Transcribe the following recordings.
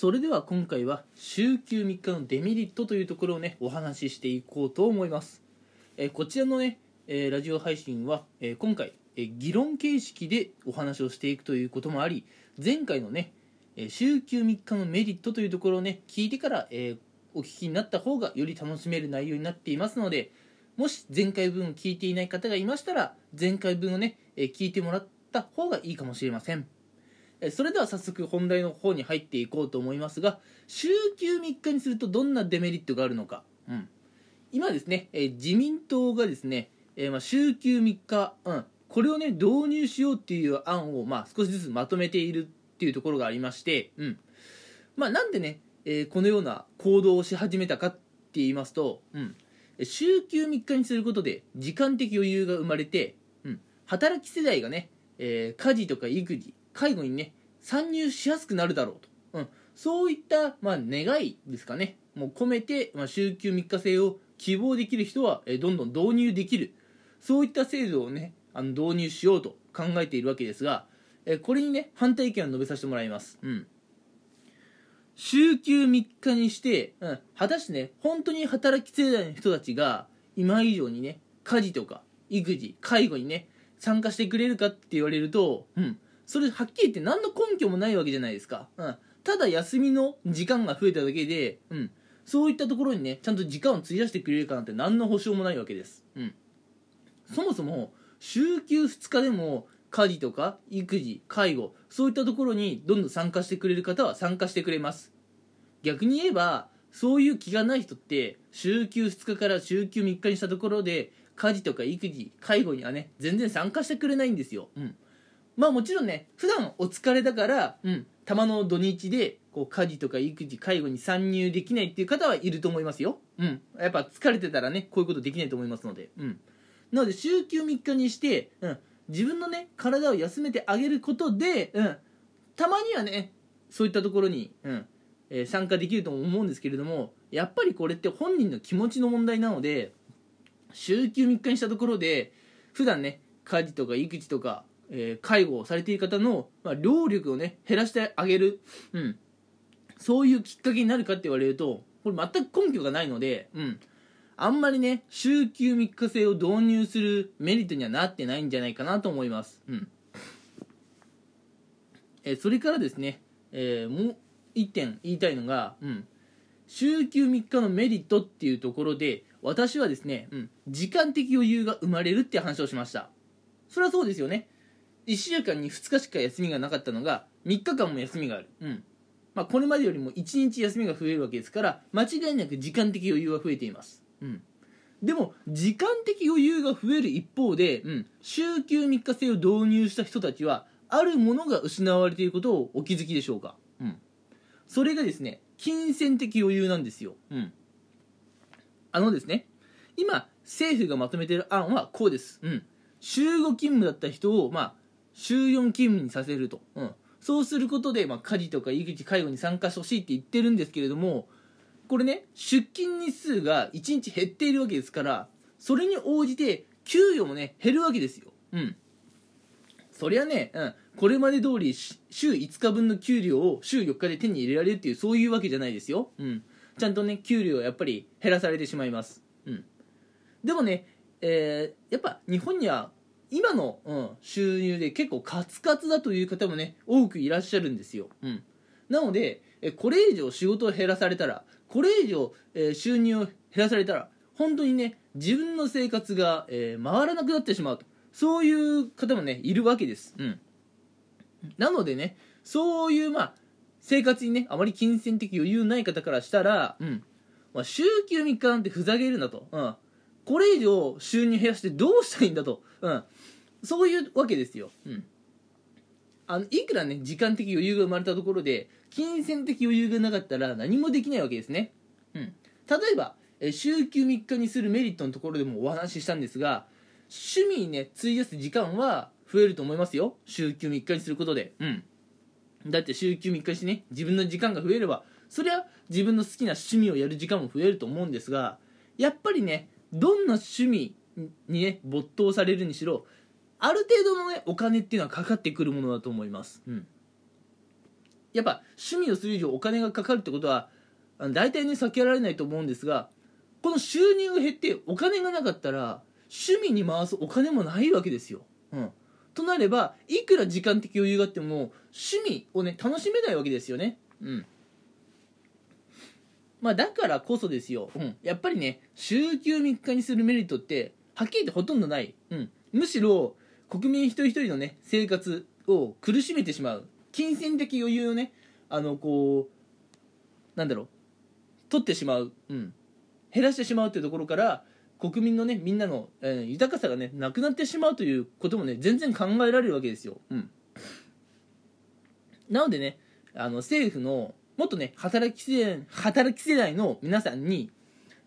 それでは今回は週休3日のデメリットというところをねお話ししていこうと思います、えーこちらのね、えーラジオ配信は、えー今回、え議論形式でお話をしていくということもあり前回のね、え週休3日のメリットというところをね聞いてから、えお聞きになった方がより楽しめる内容になっていますのでもし前回分を聞いていない方がいましたら前回分をね、え聞いてもらった方がいいかもしれません。それでは早速本題の方に入っていこうと思いますが週休3日にするとどんなデメリットがあるのか、うん、今ですね、え自民党がですね、えまあ、週休3日、うん、これをね導入しようっていう案を、まあ、少しずつまとめているっていうところがありまして、うん。まあ、なんでね、えこのような行動をし始めたかって言いますと、うん、週休3日にすることで時間的余裕が生まれて、うん、働き世代がね、えー家事とか育児介護にね参入しやすくなるだろうと、うん、そういった、まあ、願いですかね。もう込めて、まあ、週休3日制を希望できる人は、えどんどん導入できる。そういった制度をねあの導入しようと考えているわけですが、えこれにね反対意見を述べさせてもらいます、うん、週休3日にして、うん、果たしてね本当に働き世代の人たちが今以上にね家事とか育児介護にね参加してくれるかって言われると、うん、それはっきり言って何の根拠もないわけじゃないですか、うん、ただ休みの時間が増えただけで、うん、そういったところにねちゃんと時間を費やしてくれるかなんて何の保証もないわけです、うん、そもそも週休2日でも家事とか育児介護そういったところにどんどん参加してくれる方は参加してくれます。逆に言えばそういう気がない人って週休2日から週休3日にしたところで家事とか育児介護にはね全然参加してくれないんですよ、うん、まあもちろんね普段お疲れだから、うん、たまの土日でこう家事とか育児介護に参入できないっていう方はいると思いますよ、うん、やっぱ疲れてたらねこういうことできないと思いますので、うん、なので週休3日にして、うん、自分のね体を休めてあげることで、うん、たまにはねそういったところに、うん。えー参加できると思うんですけれどもやっぱりこれって本人の気持ちの問題なので週休3日にしたところで普段ね家事とか育児とか、えー介護をされている方の、まあ、労力をね減らしてあげる、うん、そういうきっかけになるかって言われるとこれ全く根拠がないので、うん、あんまりね週休3日制を導入するメリットにはなってないんじゃないかなと思います、うん。えーそれからですね、えーもう一点言いたいのが、うん、週休3日のメリットっていうところで私はですね、うん、時間的余裕が生まれるって話をしました。それはそうですよね。1週間に2日しか休みがなかったのが3日間も休みがある、うん。まあ、これまでよりも1日休みが増えるわけですから間違いなく時間的余裕は増えています、うん、でも時間的余裕が増える一方で、うん、週休3日制を導入した人たちはあるものが失われていることをお気づきでしょうか、うん、それがですね金銭的余裕なんですよ、うん、あのですね今政府がまとめている案はこうです、うん、週5勤務だった人を、まあ、週4勤務にさせると、うん、そうすることで、まあ、家事とか育児介護に参加してほしいって言ってるんですけれどもこれね出勤日数が1日減っているわけですからそれに応じて給与もね減るわけですよ。うん。そりゃね、うん、これまで通りし週5日分の給料を週4日で手に入れられるっていうそういうわけじゃないですよ、うん、ちゃんとね給料はやっぱり減らされてしまいます、うん、でもね、えーやっぱ日本には今の、うん、収入で結構カツカツだという方もね多くいらっしゃるんですよ、うん、なのでえこれ以上仕事を減らされたらこれ以上、え収入を減らされたら本当にね自分の生活が、えー回らなくなってしまうと。そういう方もねいるわけです、うん、なのでねそういうまあ生活にねあまり金銭的余裕ない方からしたら、うん。まあ、週休3日なんてふざけるなと、うん、これ以上収入減らしてどうしたらいいんだと、うん、そういうわけですよ、うん、あのいくらね時間的余裕が生まれたところで金銭的余裕がなかったら何もできないわけですね、うん、例えばえー週休3日にするメリットのところでもお話ししたんですが趣味にね費やす時間は増えると思いますよ。週休3日にすることで。うん。だって週休3日にしてね自分の時間が増えればそりゃ自分の好きな趣味をやる時間も増えると思うんですがやっぱりねどんな趣味にね没頭されるにしろある程度のねお金っていうのはかかってくるものだと思います、うん、やっぱ趣味をする以上お金がかかるってことは大体ね避けられないと思うんですがこの収入が減ってお金がなかったら趣味に回すお金もないわけですよ。うん。となればいくら時間的余裕があっても趣味をね楽しめないわけですよね。うん。まあだからこそですよ、うん、やっぱりね週休3日にするメリットってはっきり言ってほとんどない、うん、むしろ国民一人一人のね生活を苦しめてしまう。金銭的余裕をねあのこうなんだろう取ってしまう、うん、減らしてしまうっていうところから国民のねみんなの、えー、豊かさがねなくなってしまうということもね全然考えられるわけですよ。うん、なのでねあの政府のもっとね働き世代働き世代の皆さんに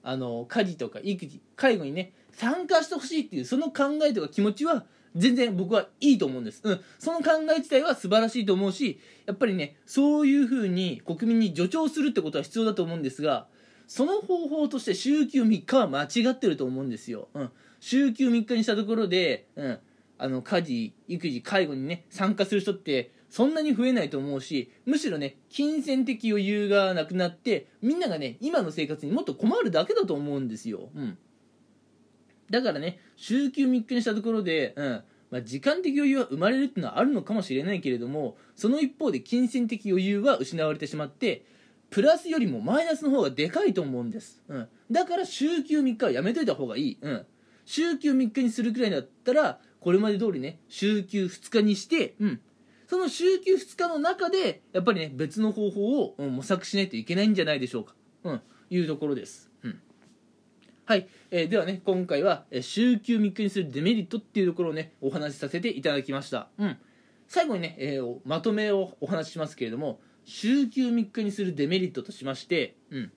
あの家事とか育児介護にね参加してほしいっていうその考えとか気持ちは全然僕はいいと思うんです。うん。その考え自体は素晴らしいと思うし、やっぱりね、そういうふうに国民に助長するってことは必要だと思うんですが、その方法として週休3日は間違ってると思うんですよ。うん。週休3日にしたところで、うん。あの、家事、育児、介護にね、参加する人ってそんなに増えないと思うし、むしろね、金銭的余裕がなくなって、みんながね、今の生活にもっと困るだけだと思うんですよ。うん。だからね、週休3日にしたところで、うん。まあ、時間的余裕は生まれるっていうのはあるのかもしれないけれども、その一方で金銭的余裕は失われてしまって、プラスよりもマイナスの方がでかいと思うんです、うん、だから週休3日はやめといた方がいい、うん、週休3日にするくらいだったらこれまで通りね週休2日にして、うん、その週休2日の中でやっぱりね別の方法を、模索しないといけないんじゃないでしょうか、うん、いうところです、はい、えー、ではね今回は、え週休3日にするデメリットっていうところをねお話しさせていただきました、うん、最後にね、えー、まとめをお話ししますけれども週休3日にするデメリットとしまして、うん。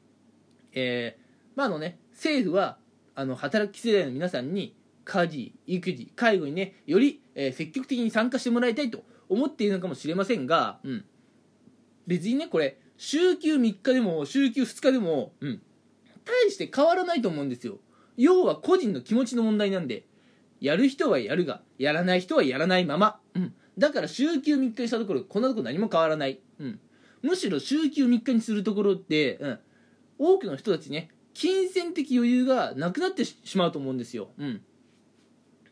えーまあのね、政府はあの働き世代の皆さんに家事、育児、介護にねより、えー、積極的に参加してもらいたいと思っているのかもしれませんが、うん、別にねこれ週休3日でも週休2日でも、うん、大して変わらないと思うんですよ。要は個人の気持ちの問題なんで。やる人はやるがやらない人はやらないまま、うん、だから週休3日にしたところこんなとこ何も変わらない、うん、むしろ週休3日にするところって、うん、多くの人たちね金銭的余裕がなくなってしまうと思うんですよ。うん。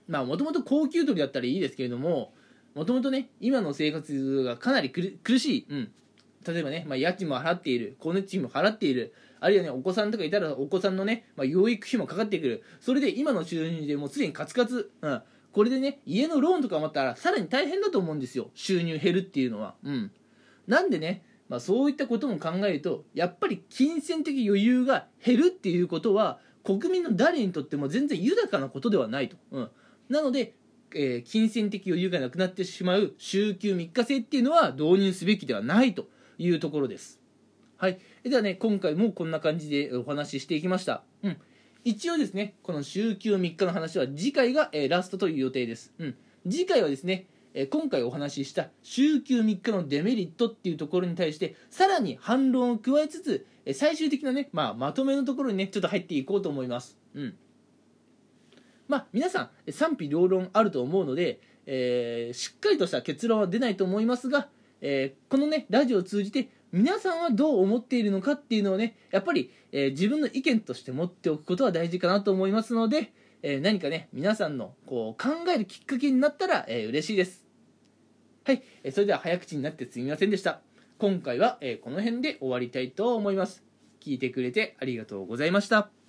まあもともと高級取りだったらいいですけれどももともとね今の生活がかなり苦しい、うん、例えばね、まあ、家賃も払っている光熱費も払っているあるいはねお子さんとかいたらお子さんのね、まあ、養育費もかかってくる。それで今の収入でもうすでにカツカツ、うん、これでね家のローンとかもあったらさらに大変だと思うんですよ。収入減るっていうのは。うん。なんでねまあ、そういったことも考えるとやっぱり金銭的余裕が減るっていうことは国民の誰にとっても全然豊かなことではないと、うん、なので、えー、金銭的余裕がなくなってしまう週休3日制っていうのは導入すべきではないと。いうところです。はい。ではね今回もこんな感じでお話ししていきました。うん。一応ですねこの週休3日の話は次回が、えー、ラストという予定です。うん。次回はですねえ今回お話しした週休3日のデメリットっていうところに対してさらに反論を加えつつえ最終的なね、まあ、まとめのところにねちょっと入っていこうと思います。うん。まあ皆さん賛否両論あると思うので、え、しっかりとした結論は出ないと思いますが、えー、このねラジオを通じて皆さんはどう思っているのかっていうのをねやっぱり、えー、自分の意見として持っておくことは大事かなと思いますので、え何かね皆さんのこう考えるきっかけになったら、え嬉しいですはい、えそれでは早口になってすみませんでした。今回はえこの辺で終わりたいと思います。聞いてくれてありがとうございました。